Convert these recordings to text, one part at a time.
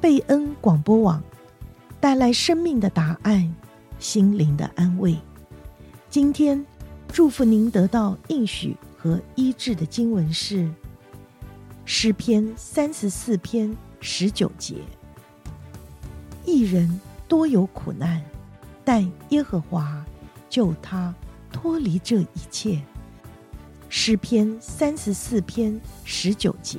贝恩广播网带来生命的答案，心灵的安慰。今天祝福您得到应许和医治的经文是诗篇三十四篇十九节：一人多有苦难，但耶和华救他脱离这一切。诗篇三十四篇十九节。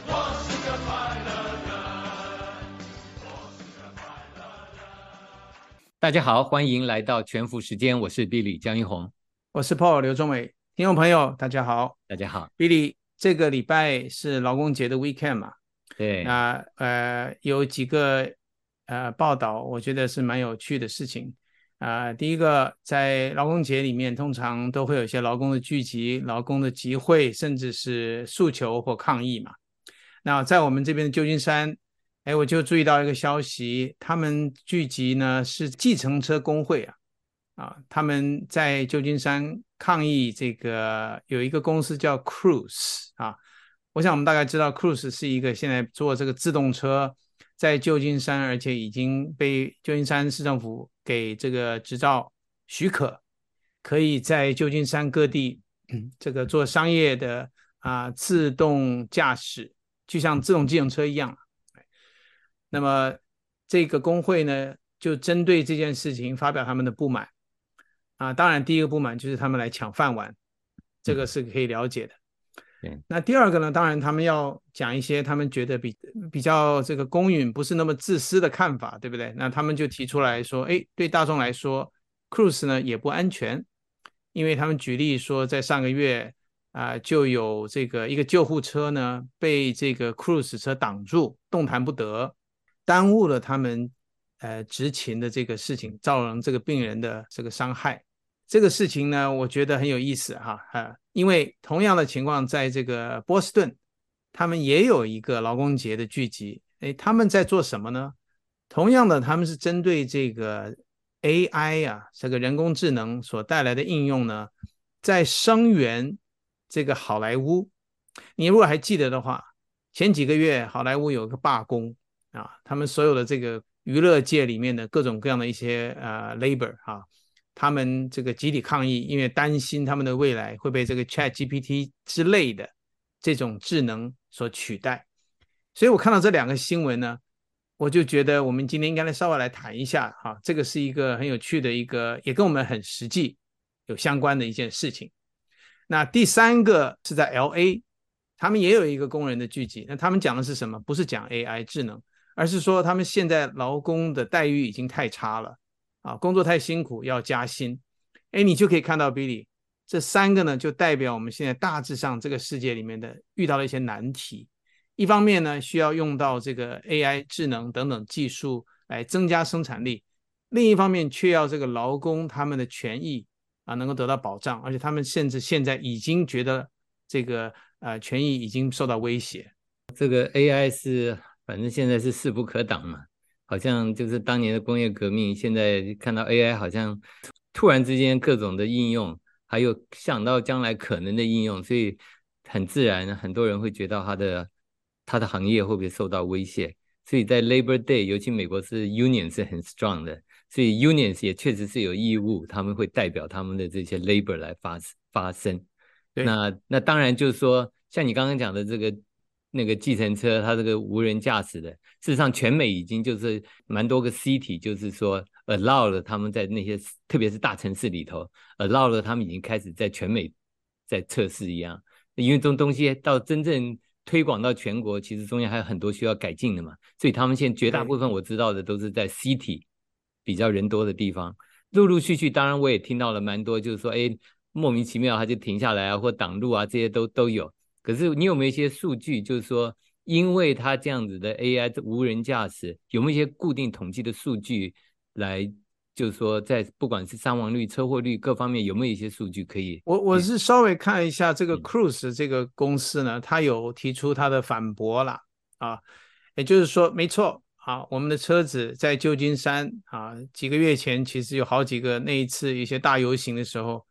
大家好，欢迎来到全服时间，我是 Billy 江一红，我是 Paul 刘忠伟，听众朋友大家好，大家好，Billy，这个礼拜是劳工节的 weekend 嘛？对，那呃有几个呃报道，我觉得是蛮有趣的事情啊、呃。第一个，在劳工节里面，通常都会有一些劳工的聚集、劳工的集会，甚至是诉求或抗议嘛。那在我们这边的旧金山。哎，我就注意到一个消息，他们聚集呢是计程车工会啊，啊，他们在旧金山抗议这个有一个公司叫 Cruise 啊，我想我们大概知道 Cruise 是一个现在做这个自动车在旧金山，而且已经被旧金山市政府给这个执照许可，可以在旧金山各地这个做商业的啊自动驾驶，就像自动计程车一样。那么这个工会呢，就针对这件事情发表他们的不满啊。当然，第一个不满就是他们来抢饭碗，这个是可以了解的。嗯。那第二个呢，当然他们要讲一些他们觉得比比较这个公允、不是那么自私的看法，对不对？那他们就提出来说，哎，对大众来说，Cruise 呢也不安全，因为他们举例说，在上个月啊，就有这个一个救护车呢被这个 Cruise 车挡住，动弹不得。耽误了他们呃执勤的这个事情，造成这个病人的这个伤害。这个事情呢，我觉得很有意思哈啊，因为同样的情况，在这个波士顿，他们也有一个劳工节的聚集。哎，他们在做什么呢？同样的，他们是针对这个 AI 啊，这个人工智能所带来的应用呢，在声援这个好莱坞。你如果还记得的话，前几个月好莱坞有个罢工。啊，他们所有的这个娱乐界里面的各种各样的一些呃 labor 啊，他们这个集体抗议，因为担心他们的未来会被这个 Chat GPT 之类的这种智能所取代。所以我看到这两个新闻呢，我就觉得我们今天应该来稍微来谈一下哈，这个是一个很有趣的一个，也跟我们很实际有相关的一件事情。那第三个是在 LA，他们也有一个工人的聚集，那他们讲的是什么？不是讲 AI 智能。而是说，他们现在劳工的待遇已经太差了，啊，工作太辛苦，要加薪。哎，你就可以看到，Billy，这三个呢，就代表我们现在大致上这个世界里面的遇到了一些难题。一方面呢，需要用到这个 AI 智能等等技术来增加生产力；另一方面，却要这个劳工他们的权益啊能够得到保障，而且他们甚至现在已经觉得这个呃权益已经受到威胁。这个 AI 是。反正现在是势不可挡嘛，好像就是当年的工业革命，现在看到 AI 好像突然之间各种的应用，还有想到将来可能的应用，所以很自然，很多人会觉得他的他的行业会不会受到威胁？所以在 Labor Day，尤其美国是 Union 是很 strong 的，所以 Unions 也确实是有义务，他们会代表他们的这些 Labor 来发发声。那那当然就是说，像你刚刚讲的这个。那个计程车，它这个无人驾驶的，事实上全美已经就是蛮多个 city，就是说 allow 了他们在那些，特别是大城市里头，allow 了他们已经开始在全美在测试一样。因为这种东西到真正推广到全国，其实中间还有很多需要改进的嘛。所以他们现在绝大部分我知道的都是在 city 比较人多的地方，陆陆续续，当然我也听到了蛮多，就是说，哎，莫名其妙他就停下来啊，或挡路啊，这些都都有。可是你有没有一些数据，就是说，因为它这样子的 AI 无人驾驶，有没有一些固定统计的数据来？就是说，在不管是伤亡率、车祸率各方面，有没有一些数据可以？我我是稍微看一下这个 Cruise 这个公司呢，它有提出它的反驳了啊，也就是说，没错啊，我们的车子在旧金山啊，几个月前其实有好几个那一次一些大游行的时候，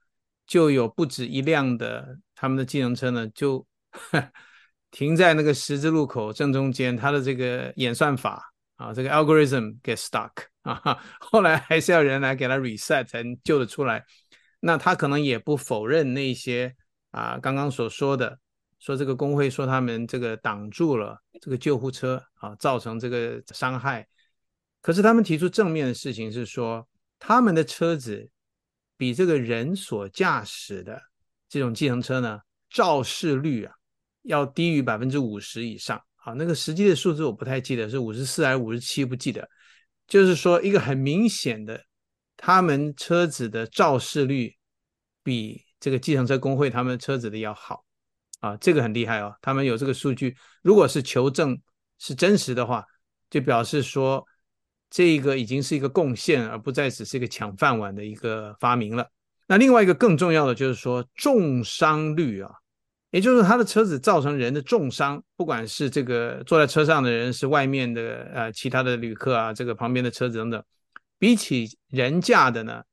就有不止一辆的他们的计程车呢，就 停在那个十字路口正中间，它的这个演算法啊，这个 algorithm get stuck。啊，后来还是要人来给他 reset 才能救得出来。那他可能也不否认那些啊，刚刚所说的，说这个工会说他们这个挡住了这个救护车啊，造成这个伤害。可是他们提出正面的事情是说，他们的车子比这个人所驾驶的这种计程车呢，肇事率啊要低于百分之五十以上。啊，那个实际的数字我不太记得，是五十四还是五十七，不记得。就是说，一个很明显的，他们车子的肇事率比这个计程车工会他们车子的要好啊，这个很厉害哦。他们有这个数据，如果是求证是真实的话，就表示说这个已经是一个贡献，而不再只是一个抢饭碗的一个发明了。那另外一个更重要的就是说重伤率啊。也就是他的车子造成人的重伤，不管是这个坐在车上的人，是外面的呃其他的旅客啊，这个旁边的车子等等，比起人驾的呢，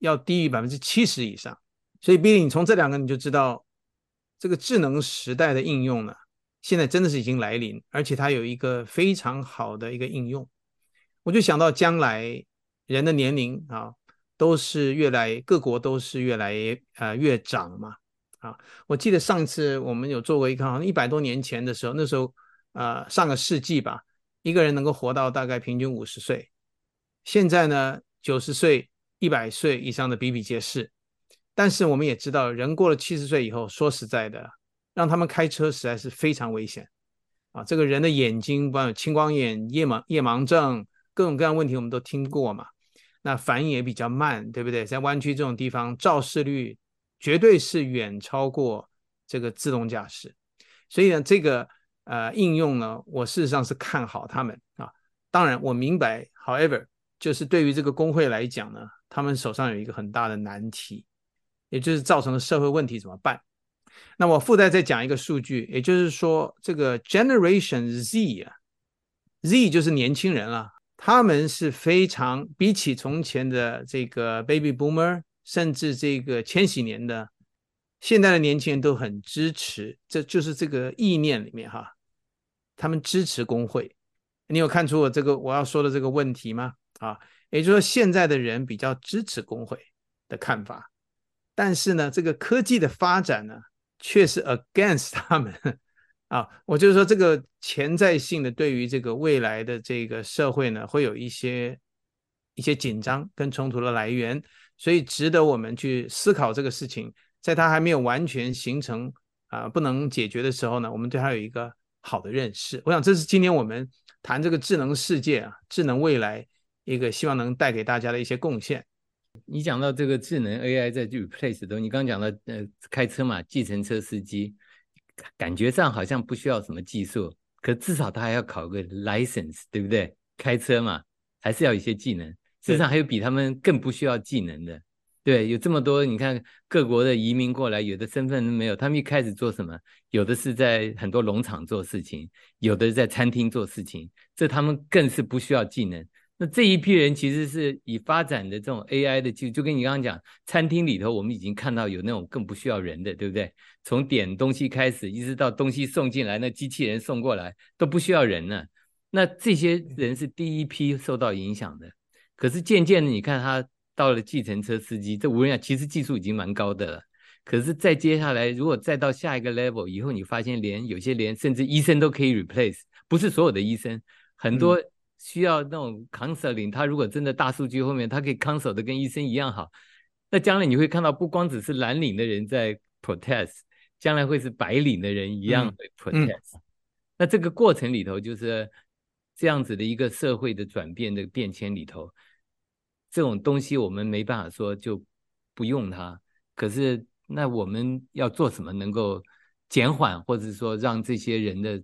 要低于百分之七十以上。所以，Billy，你从这两个你就知道，这个智能时代的应用呢，现在真的是已经来临，而且它有一个非常好的一个应用。我就想到将来人的年龄啊，都是越来各国都是越来呃越长嘛。啊，我记得上一次我们有做过一个，好像一百多年前的时候，那时候，呃，上个世纪吧，一个人能够活到大概平均五十岁。现在呢，九十岁、一百岁以上的比比皆是。但是我们也知道，人过了七十岁以后，说实在的，让他们开车实在是非常危险。啊，这个人的眼睛，包括青光眼、夜盲、夜盲症，各种各样问题我们都听过嘛。那反应也比较慢，对不对？在湾区这种地方，肇事率。绝对是远超过这个自动驾驶，所以呢，这个呃应用呢，我事实上是看好他们啊。当然，我明白，however，就是对于这个工会来讲呢，他们手上有一个很大的难题，也就是造成了社会问题怎么办？那我附带再讲一个数据，也就是说，这个 Generation Z 啊，Z 就是年轻人啊，他们是非常比起从前的这个 Baby Boomer。甚至这个千禧年的现在的年轻人都很支持，这就是这个意念里面哈，他们支持工会。你有看出我这个我要说的这个问题吗？啊，也就是说现在的人比较支持工会的看法，但是呢，这个科技的发展呢，却是 against 他们啊。我就是说，这个潜在性的对于这个未来的这个社会呢，会有一些一些紧张跟冲突的来源。所以值得我们去思考这个事情，在它还没有完全形成啊、不能解决的时候呢，我们对它有一个好的认识。我想这是今天我们谈这个智能世界啊、智能未来一个希望能带给大家的一些贡献。你讲到这个智能 AI 在 replace 的，你刚讲到呃开车嘛，计程车司机感觉上好像不需要什么技术，可至少他还要考个 license，对不对？开车嘛，还是要一些技能。事实上还有比他们更不需要技能的，对，有这么多，你看各国的移民过来，有的身份都没有，他们一开始做什么？有的是在很多农场做事情，有的是在餐厅做事情，这他们更是不需要技能。那这一批人其实是以发展的这种 AI 的技术，就跟你刚刚讲，餐厅里头我们已经看到有那种更不需要人的，对不对？从点东西开始，一直到东西送进来，那机器人送过来都不需要人了。那这些人是第一批受到影响的。可是渐渐的，你看他到了计程车司机，这无人驾其实技术已经蛮高的了。可是再接下来，如果再到下一个 level 以后，你发现连有些连甚至医生都可以 replace，不是所有的医生，很多需要那种 counseling，他如果真的大数据后面，他可以 counsel 的跟医生一样好。那将来你会看到，不光只是蓝领的人在 protest，将来会是白领的人一样会 protest。嗯、那这个过程里头，就是这样子的一个社会的转变的变迁里头，这种东西我们没办法说就不用它。可是那我们要做什么能够减缓，或者说让这些人的，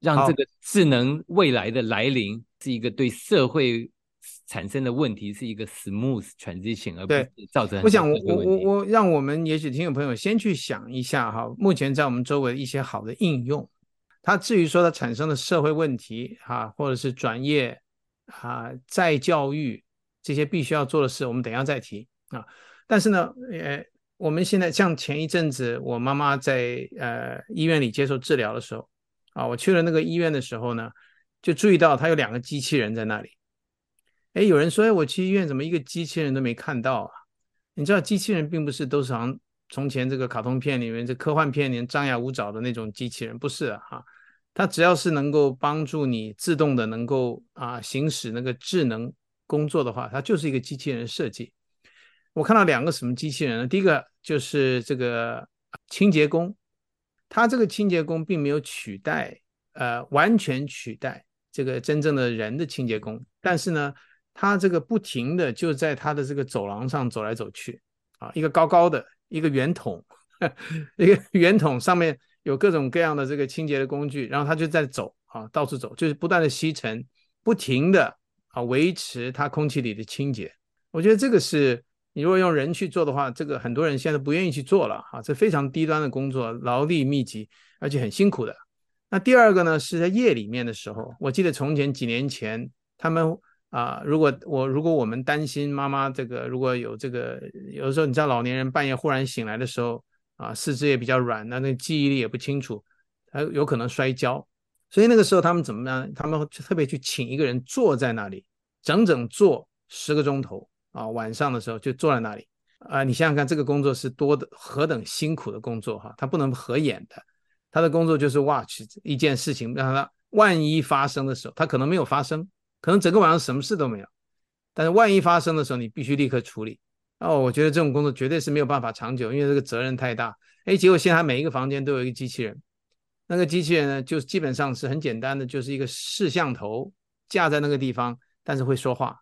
让这个智能未来的来临是一个对社会。产生的问题是一个 smooth transition，而不是造成。我想我，我我我我，让我们也许听众朋友先去想一下哈，目前在我们周围一些好的应用，它至于说它产生的社会问题哈，或者是转业啊、再教育这些必须要做的事，我们等一下再提啊。但是呢，呃，我们现在像前一阵子我妈妈在呃医院里接受治疗的时候啊，我去了那个医院的时候呢，就注意到它有两个机器人在那里。哎，有人说，哎，我去医院怎么一个机器人都没看到啊？你知道，机器人并不是都是从从前这个卡通片里面、这科幻片里面张牙舞爪的那种机器人，不是啊，哈，它只要是能够帮助你自动的能够啊行使那个智能工作的话，它就是一个机器人设计。我看到两个什么机器人呢？第一个就是这个清洁工，它这个清洁工并没有取代，呃，完全取代这个真正的人的清洁工，但是呢。他这个不停的就在他的这个走廊上走来走去，啊，一个高高的一个圆筒，一个圆筒上面有各种各样的这个清洁的工具，然后他就在走啊，到处走，就是不断的吸尘，不停的啊维持它空气里的清洁。我觉得这个是你如果用人去做的话，这个很多人现在不愿意去做了啊，这非常低端的工作，劳力密集，而且很辛苦的。那第二个呢，是在夜里面的时候，我记得从前几年前他们。啊，如果我如果我们担心妈妈这个如果有这个，有的时候你知道老年人半夜忽然醒来的时候啊，四肢也比较软，那那记忆力也不清楚，还有可能摔跤，所以那个时候他们怎么样？他们特别去请一个人坐在那里，整整坐十个钟头啊，晚上的时候就坐在那里啊，你想想看这个工作是多的何等辛苦的工作哈，他不能合眼的，他的工作就是 watch 一件事情，让他万一发生的时候，他可能没有发生。可能整个晚上什么事都没有，但是万一发生的时候，你必须立刻处理。哦，我觉得这种工作绝对是没有办法长久，因为这个责任太大。哎，结果现在每一个房间都有一个机器人，那个机器人呢，就基本上是很简单的，就是一个摄像头架在那个地方，但是会说话。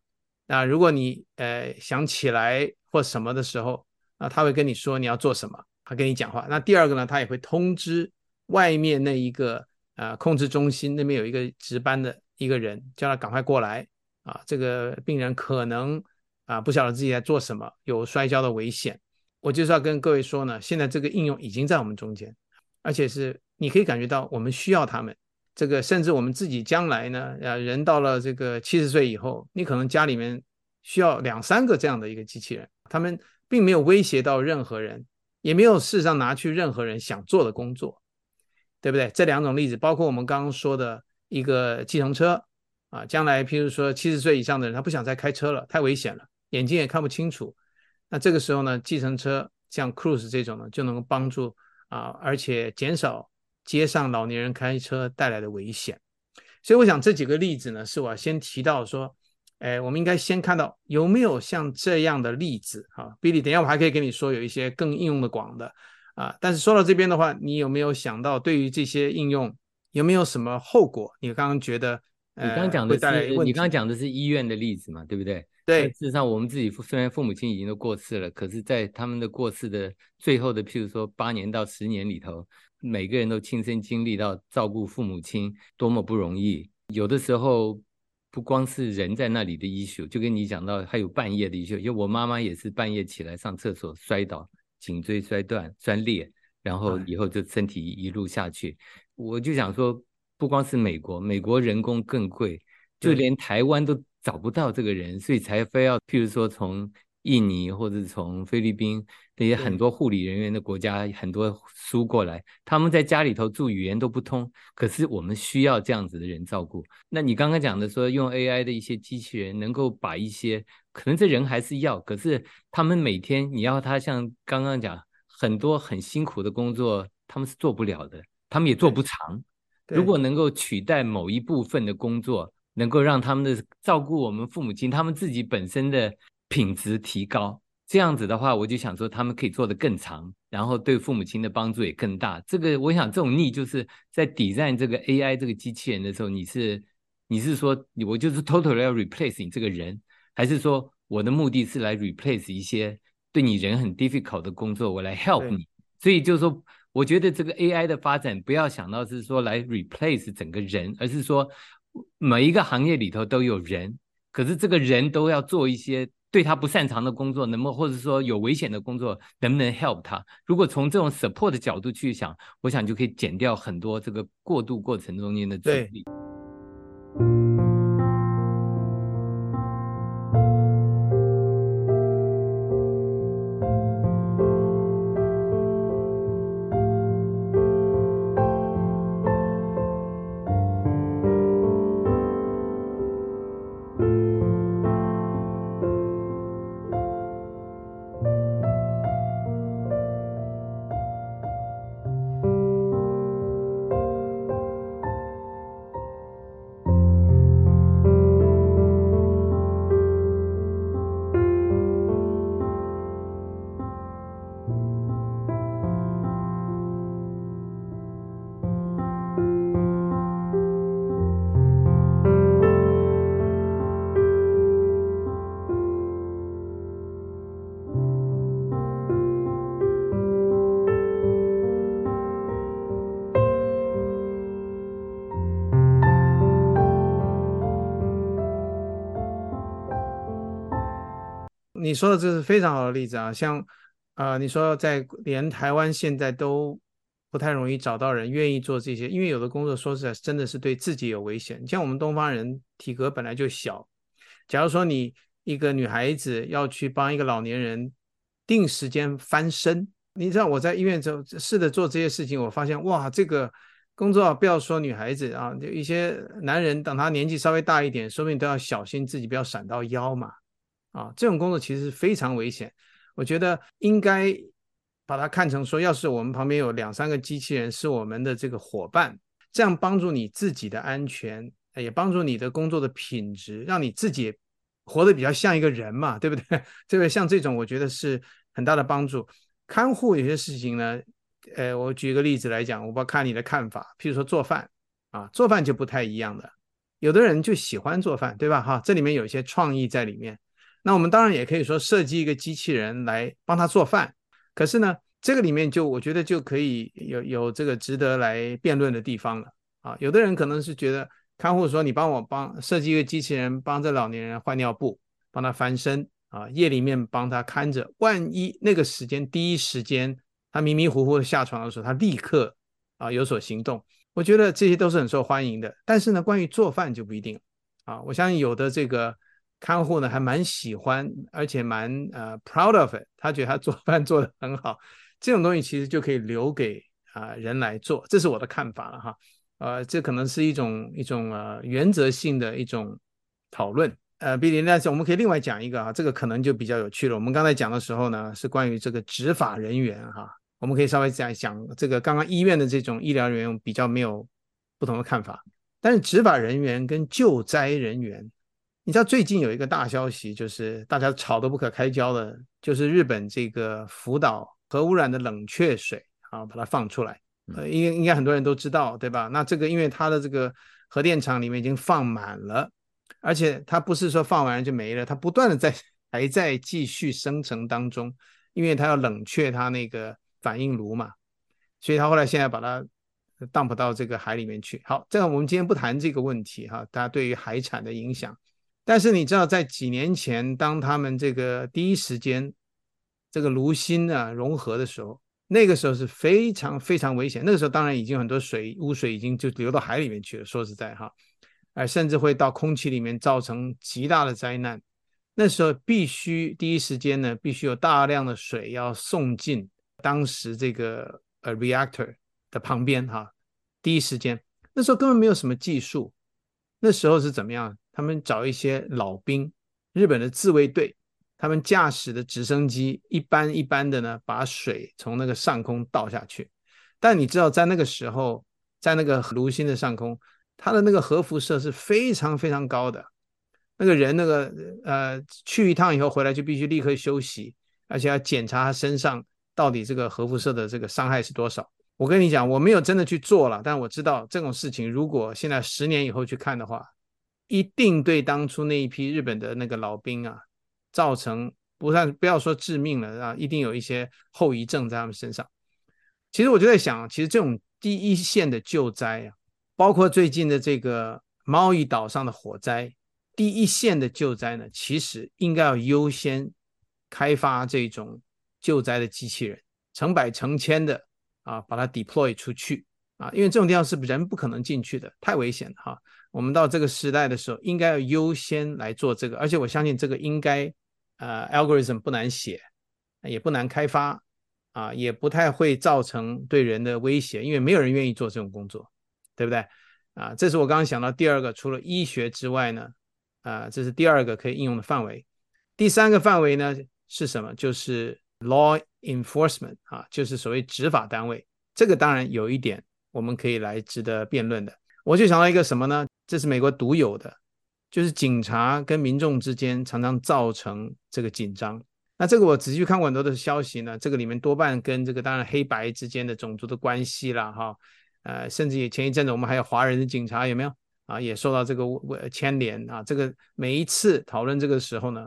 那如果你呃想起来或什么的时候，啊，他会跟你说你要做什么，他跟你讲话。那第二个呢，他也会通知外面那一个呃控制中心那边有一个值班的。一个人叫他赶快过来啊！这个病人可能啊不晓得自己在做什么，有摔跤的危险。我就是要跟各位说呢，现在这个应用已经在我们中间，而且是你可以感觉到我们需要他们。这个甚至我们自己将来呢，呃，人到了这个七十岁以后，你可能家里面需要两三个这样的一个机器人，他们并没有威胁到任何人，也没有事实上拿去任何人想做的工作，对不对？这两种例子，包括我们刚刚说的。一个计程车啊，将来譬如说七十岁以上的人，他不想再开车了，太危险了，眼睛也看不清楚。那这个时候呢，计程车像 Cruise 这种呢，就能够帮助啊，而且减少街上老年人开车带来的危险。所以我想这几个例子呢，是我先提到说，哎，我们应该先看到有没有像这样的例子啊，Billy，等一下我还可以跟你说有一些更应用的广的啊。但是说到这边的话，你有没有想到对于这些应用？有没有什么后果？你刚刚觉得，呃、你刚刚讲的是你刚刚讲的是医院的例子嘛，对不对？对。事实上，我们自己虽然父母亲已经都过世了，可是，在他们的过世的最后的，譬如说八年到十年里头，每个人都亲身经历到照顾父母亲多么不容易。有的时候，不光是人在那里的 issue，就跟你讲到，还有半夜的 issue。就我妈妈也是半夜起来上厕所摔倒，颈椎摔断、摔裂，然后以后就身体一路下去。我就想说，不光是美国，美国人工更贵，就连台湾都找不到这个人，所以才非要，譬如说从印尼或者从菲律宾那些很多护理人员的国家，很多输过来，他们在家里头住，语言都不通，可是我们需要这样子的人照顾。那你刚刚讲的说，用 AI 的一些机器人能够把一些，可能这人还是要，可是他们每天你要他像刚刚讲很多很辛苦的工作，他们是做不了的。他们也做不长，如果能够取代某一部分的工作，能够让他们的照顾我们父母亲，他们自己本身的品质提高，这样子的话，我就想说他们可以做得更长，然后对父母亲的帮助也更大。这个我想这种 need 就是在 design 这个 AI 这个机器人的时候，你是你是说我就是 totally 要 replace 你这个人，还是说我的目的是来 replace 一些对你人很 difficult 的工作，我来 help 你。所以就是说，我觉得这个 AI 的发展不要想到是说来 replace 整个人，而是说每一个行业里头都有人，可是这个人都要做一些。对他不擅长的工作，能不能或者说有危险的工作，能不能 help 他？如果从这种 support 的角度去想，我想就可以减掉很多这个过渡过程中间的阻力。你说的这是非常好的例子啊，像，啊、呃，你说在连台湾现在都不太容易找到人愿意做这些，因为有的工作说实在真的是对自己有危险。像我们东方人体格本来就小，假如说你一个女孩子要去帮一个老年人定时间翻身，你知道我在医院中试着做这些事情，我发现哇，这个工作不要说女孩子啊，就一些男人等他年纪稍微大一点，说不定都要小心自己不要闪到腰嘛。啊，这种工作其实是非常危险。我觉得应该把它看成说，要是我们旁边有两三个机器人是我们的这个伙伴，这样帮助你自己的安全，也帮助你的工作的品质，让你自己活得比较像一个人嘛，对不对？这个像这种，我觉得是很大的帮助。看护有些事情呢，呃，我举一个例子来讲，我不看你的看法。譬如说做饭啊，做饭就不太一样的，有的人就喜欢做饭，对吧？哈，这里面有一些创意在里面。那我们当然也可以说设计一个机器人来帮他做饭，可是呢，这个里面就我觉得就可以有有这个值得来辩论的地方了啊。有的人可能是觉得看护说，你帮我帮设计一个机器人帮这老年人换尿布，帮他翻身啊，夜里面帮他看着，万一那个时间第一时间他迷迷糊糊的下床的时候，他立刻啊有所行动，我觉得这些都是很受欢迎的。但是呢，关于做饭就不一定了啊。我相信有的这个。看护呢还蛮喜欢，而且蛮呃 proud of it，他觉得他做饭做得很好，这种东西其实就可以留给啊、人来做，这是我的看法了哈。呃，这可能是一种一种呃原则性的一种讨论。呃，比如但是我们可以另外讲一个啊，这个可能就比较有趣了。我们刚才讲的时候呢，是关于这个执法人员哈，我们可以稍微讲讲这个刚刚医院的这种医疗人员比较没有不同的看法，但是执法人员跟救灾人员。你知道最近有一个大消息，就是大家吵得不可开交的，就是日本这个福岛核污染的冷却水啊，把它放出来，呃，应应该很多人都知道，对吧？那这个因为它的这个核电厂里面已经放满了，而且它不是说放完了就没了，它不断的在还在继续生成当中，因为它要冷却它那个反应炉嘛，所以它后来现在把它 dump 到这个海里面去。好，这样我们今天不谈这个问题哈，大家对于海产的影响。但是你知道，在几年前，当他们这个第一时间这个炉心啊融合的时候，那个时候是非常非常危险。那个时候当然已经很多水污水已经就流到海里面去了。说实在哈，哎，甚至会到空气里面造成极大的灾难。那时候必须第一时间呢，必须有大量的水要送进当时这个呃 reactor 的旁边哈。第一时间，那时候根本没有什么技术。那时候是怎么样？他们找一些老兵，日本的自卫队，他们驾驶的直升机一般一般的呢，把水从那个上空倒下去。但你知道，在那个时候，在那个卢新的上空，它的那个核辐射是非常非常高的。那个人那个呃去一趟以后回来就必须立刻休息，而且要检查他身上到底这个核辐射的这个伤害是多少。我跟你讲，我没有真的去做了，但我知道这种事情，如果现在十年以后去看的话，一定对当初那一批日本的那个老兵啊，造成不算不要说致命了啊，一定有一些后遗症在他们身上。其实我就在想，其实这种第一线的救灾啊，包括最近的这个贸易岛上的火灾，第一线的救灾呢，其实应该要优先开发这种救灾的机器人，成百成千的。啊，把它 deploy 出去啊，因为这种地方是人不可能进去的，太危险了哈。我们到这个时代的时候，应该要优先来做这个，而且我相信这个应该呃 algorithm 不难写，也不难开发啊，也不太会造成对人的威胁，因为没有人愿意做这种工作，对不对？啊，这是我刚刚想到第二个，除了医学之外呢，啊，这是第二个可以应用的范围。第三个范围呢是什么？就是 law。Enforcement 啊，就是所谓执法单位，这个当然有一点我们可以来值得辩论的。我就想到一个什么呢？这是美国独有的，就是警察跟民众之间常常造成这个紧张。那这个我仔细看过很多的消息呢，这个里面多半跟这个当然黑白之间的种族的关系啦，哈，呃，甚至也前一阵子我们还有华人的警察有没有啊？也受到这个牵连啊。这个每一次讨论这个时候呢，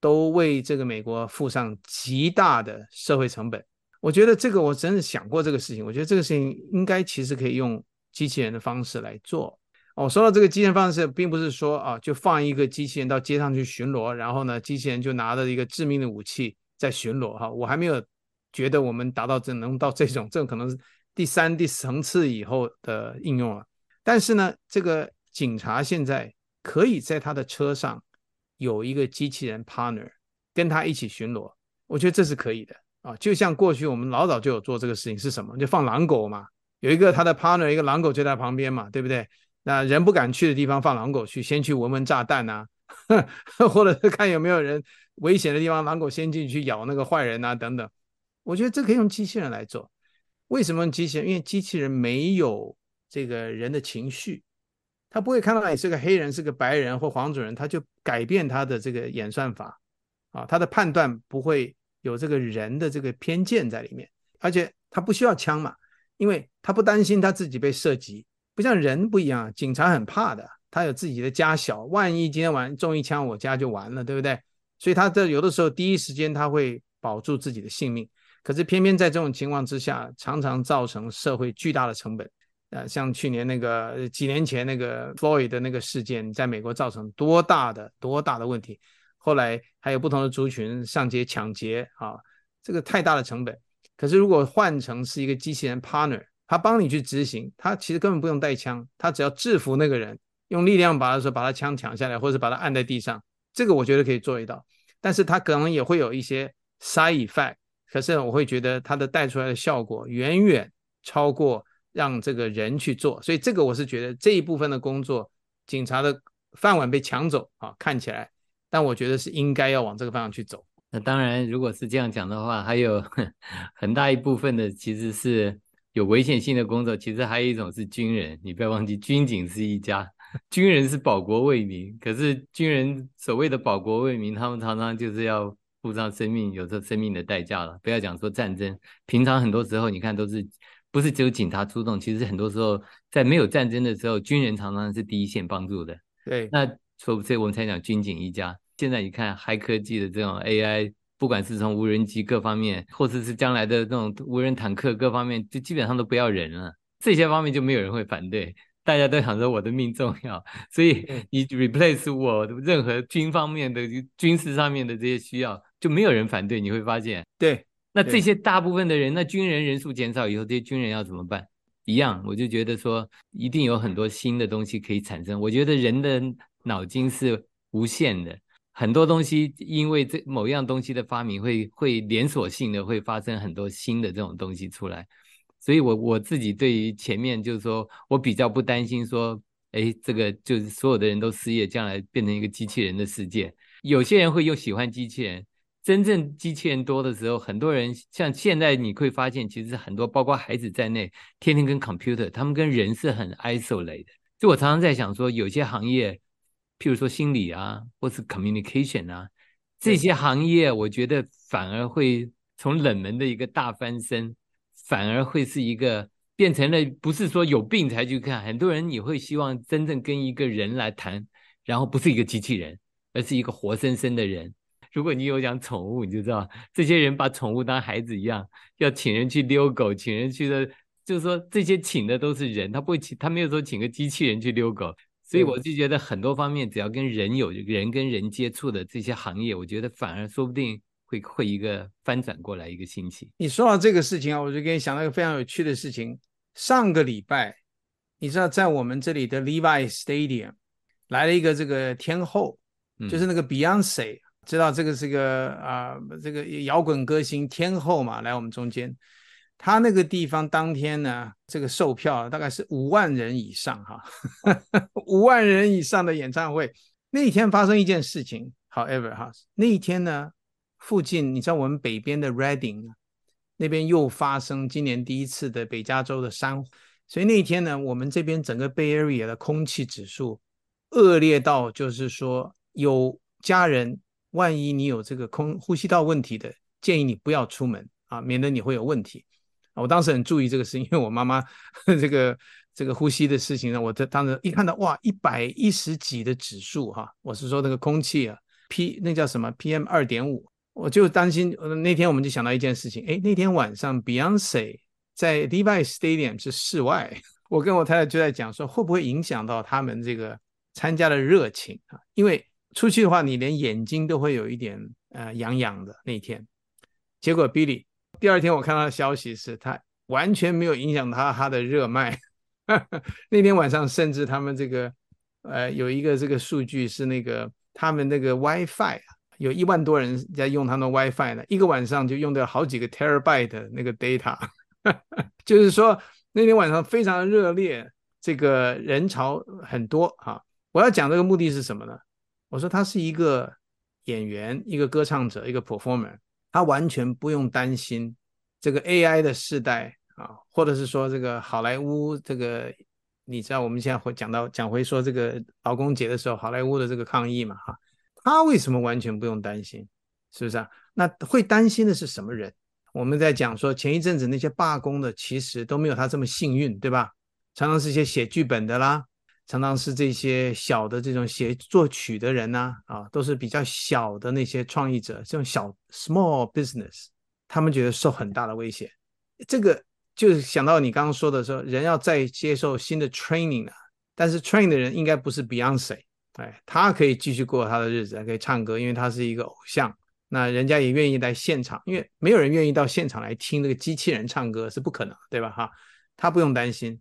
都为这个美国付上极大的社会成本，我觉得这个我真的想过这个事情，我觉得这个事情应该其实可以用机器人的方式来做。哦，说到这个机器人方式，并不是说啊，就放一个机器人到街上去巡逻，然后呢，机器人就拿着一个致命的武器在巡逻哈。我还没有觉得我们达到这能到这种，这种可能是第三、第四层次以后的应用了。但是呢，这个警察现在可以在他的车上。有一个机器人 partner 跟他一起巡逻，我觉得这是可以的啊。就像过去我们老早就有做这个事情，是什么？就放狼狗嘛，有一个他的 partner，一个狼狗就在旁边嘛，对不对？那人不敢去的地方放狼狗去，先去闻闻炸弹啊，或者是看有没有人危险的地方，狼狗先进去咬那个坏人啊，等等。我觉得这可以用机器人来做。为什么用机器人？因为机器人没有这个人的情绪。他不会看到你是个黑人，是个白人或黄种人，他就改变他的这个演算法啊，他的判断不会有这个人的这个偏见在里面，而且他不需要枪嘛，因为他不担心他自己被射击，不像人不一样，警察很怕的，他有自己的家小，万一今天晚上中一枪，我家就完了，对不对？所以他这有的时候第一时间他会保住自己的性命，可是偏偏在这种情况之下，常常造成社会巨大的成本。呃，像去年那个几年前那个 Floyd 的那个事件，在美国造成多大的多大的问题，后来还有不同的族群上街抢劫啊，这个太大的成本。可是如果换成是一个机器人 partner，他帮你去执行，他其实根本不用带枪，他只要制服那个人，用力量把他说把他枪抢下来，或者把他按在地上，这个我觉得可以做一道。但是他可能也会有一些 side effect，可是我会觉得他的带出来的效果远远超过。让这个人去做，所以这个我是觉得这一部分的工作，警察的饭碗被抢走啊，看起来，但我觉得是应该要往这个方向去走。那当然，如果是这样讲的话，还有 很大一部分的其实是有危险性的工作，其实还有一种是军人，你不要忘记，军警是一家，军人是保国为民，可是军人所谓的保国为民，他们常常就是要付上生命，有时候生命的代价了。不要讲说战争，平常很多时候你看都是。不是只有警察出动，其实很多时候在没有战争的时候，军人常常是第一线帮助的。对，那所以我们才讲军警一家。现在你看，黑科技的这种 AI，不管是从无人机各方面，或者是将来的那种无人坦克各方面，就基本上都不要人了。这些方面就没有人会反对，大家都想说我的命重要，所以你 replace 我任何军方面的军事上面的这些需要，就没有人反对。你会发现，对。那这些大部分的人，那军人人数减少以后，这些军人要怎么办？一样，我就觉得说，一定有很多新的东西可以产生。我觉得人的脑筋是无限的，很多东西因为这某样东西的发明会，会会连锁性的会发生很多新的这种东西出来。所以我我自己对于前面就是说我比较不担心说，哎，这个就是所有的人都失业，将来变成一个机器人的世界。有些人会又喜欢机器人。真正机器人多的时候，很多人像现在你会发现，其实很多包括孩子在内，天天跟 computer，他们跟人是很 isolated 的。就我常常在想说，有些行业，譬如说心理啊，或是 communication 啊，这些行业我觉得反而会从冷门的一个大翻身，反而会是一个变成了不是说有病才去看，很多人也会希望真正跟一个人来谈，然后不是一个机器人，而是一个活生生的人。如果你有养宠物，你就知道这些人把宠物当孩子一样，要请人去遛狗，请人去的，就是说这些请的都是人，他不会请，他没有说请个机器人去遛狗。所以我就觉得很多方面，只要跟人有人跟人接触的这些行业，我觉得反而说不定会会一个翻转过来一个兴起。你说到这个事情啊，我就给你想到一个非常有趣的事情。上个礼拜，你知道在我们这里的 Levi Stadium 来了一个这个天后，就是那个 Beyonce。知道这个是个啊、呃，这个摇滚歌星天后嘛，来我们中间。他那个地方当天呢，这个售票大概是五万人以上哈，五万人以上的演唱会。那一天发生一件事情，however 哈，那一天呢，附近你知道我们北边的 Redding 那边又发生今年第一次的北加州的山火，所以那一天呢，我们这边整个 Bay Area 的空气指数恶劣到就是说有家人。万一你有这个空呼吸道问题的，建议你不要出门啊，免得你会有问题。我当时很注意这个事，因为我妈妈这个这个呼吸的事情呢，我这当时一看到哇，一百一十几的指数哈，我是说那个空气啊，P 那叫什么 PM 二点五，我就担心。那天我们就想到一件事情，哎，那天晚上 Beyonce 在 Levi Stadium 是室外，我跟我太太就在讲说，会不会影响到他们这个参加的热情啊？因为出去的话，你连眼睛都会有一点呃痒痒的那天。结果 Billy 第二天我看到的消息是，他完全没有影响他他的热卖。那天晚上甚至他们这个呃有一个这个数据是那个他们那个 WiFi 有一万多人在用他们 WiFi 呢，一个晚上就用掉好几个 terabyte 的那个 data。就是说那天晚上非常热烈，这个人潮很多啊。我要讲这个目的是什么呢？我说他是一个演员，一个歌唱者，一个 performer，他完全不用担心这个 AI 的时代啊，或者是说这个好莱坞这个，你知道我们现在会讲到讲回说这个劳工节的时候，好莱坞的这个抗议嘛哈，他为什么完全不用担心？是不是啊？那会担心的是什么人？我们在讲说前一阵子那些罢工的，其实都没有他这么幸运，对吧？常常是一些写剧本的啦。常常是这些小的这种写作曲的人呢，啊，都是比较小的那些创意者，这种小 small business，他们觉得受很大的威胁。这个就是想到你刚刚说的说，人要再接受新的 training 了，但是 train 的人应该不是 Beyonce，哎，他可以继续过他的日子，还可以唱歌，因为他是一个偶像。那人家也愿意来现场，因为没有人愿意到现场来听那个机器人唱歌是不可能，对吧？哈，他不用担心。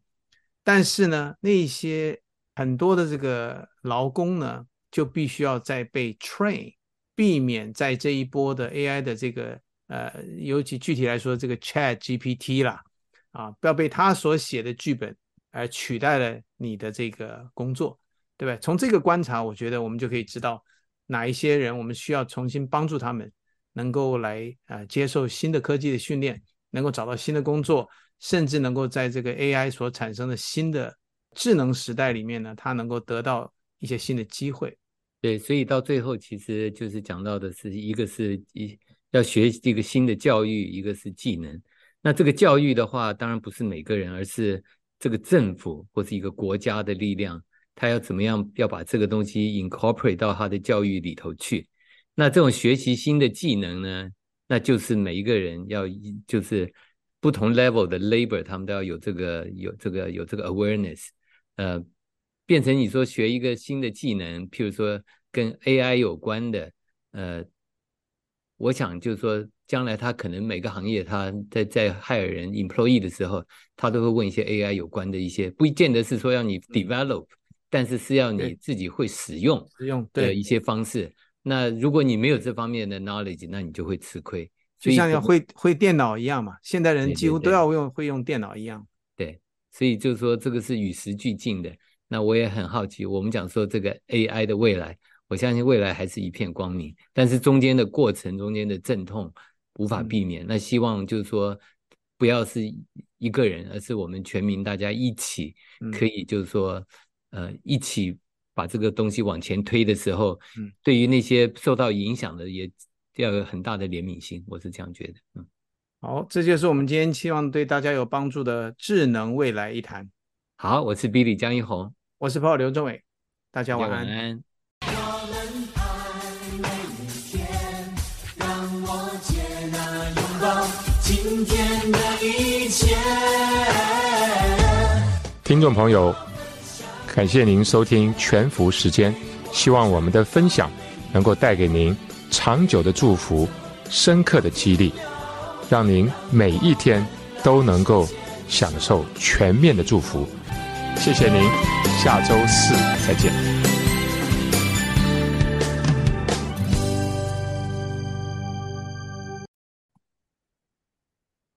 但是呢，那些很多的这个劳工呢，就必须要再被 train，避免在这一波的 AI 的这个呃，尤其具体来说，这个 Chat GPT 啦，啊，不要被他所写的剧本而取代了你的这个工作，对不对？从这个观察，我觉得我们就可以知道哪一些人我们需要重新帮助他们，能够来啊、呃、接受新的科技的训练，能够找到新的工作，甚至能够在这个 AI 所产生的新的。智能时代里面呢，他能够得到一些新的机会。对，所以到最后其实就是讲到的是一个是一要学习这个新的教育，一个是技能。那这个教育的话，当然不是每个人，而是这个政府或是一个国家的力量，他要怎么样要把这个东西 incorporate 到他的教育里头去。那这种学习新的技能呢，那就是每一个人要就是不同 level 的 labor，他们都要有这个有这个有这个 awareness。呃，变成你说学一个新的技能，譬如说跟 AI 有关的，呃，我想就是说，将来他可能每个行业他在在 hire 人 employee 的时候，他都会问一些 AI 有关的一些，不见得是说要你 develop，但是是要你自己会使用使用的一些方式。那如果你没有这方面的 knowledge，那你就会吃亏。就像要会会电脑一样嘛，现代人几乎都要用会用电脑一样。所以就是说，这个是与时俱进的。那我也很好奇，我们讲说这个 AI 的未来，我相信未来还是一片光明。但是中间的过程，中间的阵痛无法避免。那希望就是说，不要是一个人，而是我们全民大家一起，可以就是说，呃，一起把这个东西往前推的时候，嗯，对于那些受到影响的，也要有很大的怜悯心。我是这样觉得。嗯，好，这就是我们今天希望对大家有帮助的智能未来一谈。好，我是 Billy 江一红，我是 Paul 刘政伟，大家晚安。晚安。听众朋友，感谢您收听全福时间，希望我们的分享能够带给您长久的祝福、深刻的激励，让您每一天都能够享受全面的祝福。谢谢您，下周四再见。